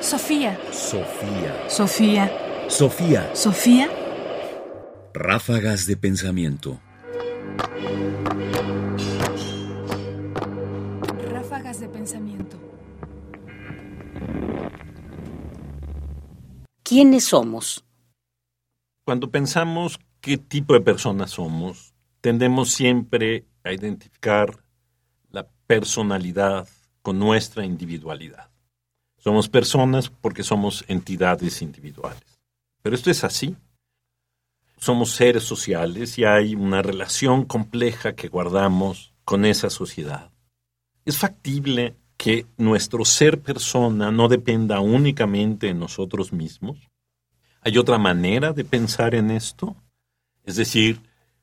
Sofía. Sofía. Sofía. Sofía. Sofía. Ráfagas de pensamiento. Ráfagas de pensamiento. ¿Quiénes somos? Cuando pensamos qué tipo de personas somos, tendemos siempre a identificar la personalidad con nuestra individualidad. Somos personas porque somos entidades individuales. Pero esto es así. Somos seres sociales y hay una relación compleja que guardamos con esa sociedad. Es factible que nuestro ser persona no dependa únicamente de nosotros mismos. ¿Hay otra manera de pensar en esto? Es decir,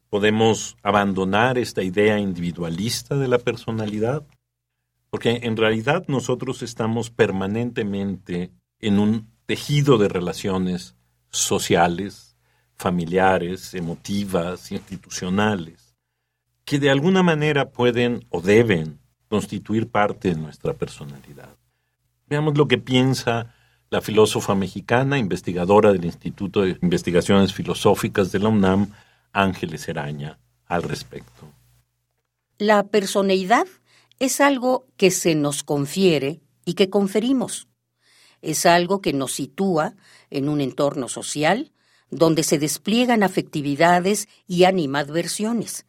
¿podemos abandonar esta idea individualista de la personalidad? Porque en realidad nosotros estamos permanentemente en un tejido de relaciones sociales, familiares, emotivas, institucionales, que de alguna manera pueden o deben constituir parte de nuestra personalidad. Veamos lo que piensa la filósofa mexicana, investigadora del Instituto de Investigaciones Filosóficas de la UNAM, Ángeles Eraña, al respecto. La personalidad es algo que se nos confiere y que conferimos. Es algo que nos sitúa en un entorno social donde se despliegan afectividades y animadversiones,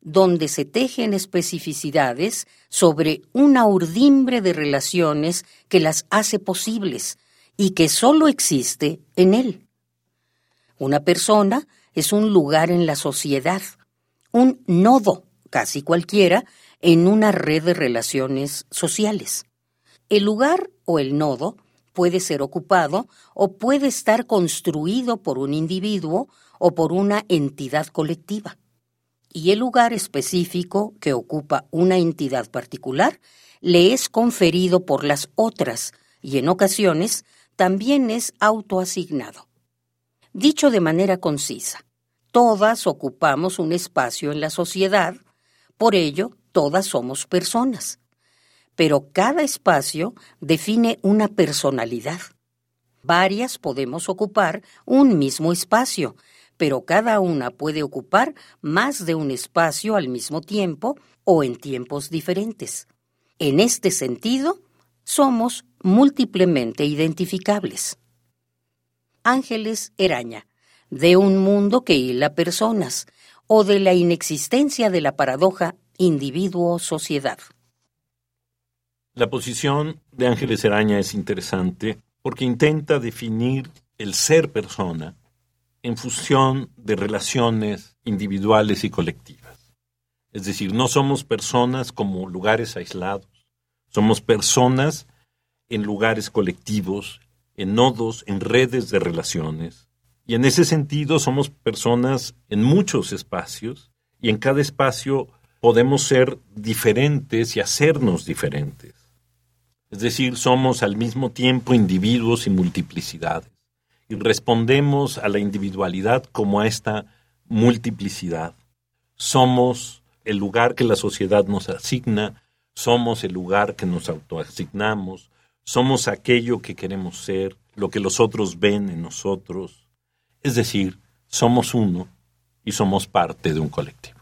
donde se tejen especificidades sobre una urdimbre de relaciones que las hace posibles y que sólo existe en él. Una persona es un lugar en la sociedad, un nodo, casi cualquiera, en una red de relaciones sociales. El lugar o el nodo puede ser ocupado o puede estar construido por un individuo o por una entidad colectiva. Y el lugar específico que ocupa una entidad particular le es conferido por las otras y en ocasiones también es autoasignado. Dicho de manera concisa, todas ocupamos un espacio en la sociedad, por ello todas somos personas. Pero cada espacio define una personalidad. Varias podemos ocupar un mismo espacio, pero cada una puede ocupar más de un espacio al mismo tiempo o en tiempos diferentes. En este sentido, somos múltiplemente identificables. Ángeles Eraña, de un mundo que hila personas, o de la inexistencia de la paradoja individuo-sociedad. La posición de Ángeles Eraña es interesante porque intenta definir el ser persona en función de relaciones individuales y colectivas. Es decir, no somos personas como lugares aislados, somos personas en lugares colectivos, en nodos, en redes de relaciones. Y en ese sentido somos personas en muchos espacios y en cada espacio podemos ser diferentes y hacernos diferentes. Es decir, somos al mismo tiempo individuos y multiplicidades. Y respondemos a la individualidad como a esta multiplicidad. Somos el lugar que la sociedad nos asigna, somos el lugar que nos autoasignamos, somos aquello que queremos ser, lo que los otros ven en nosotros. Es decir, somos uno y somos parte de un colectivo.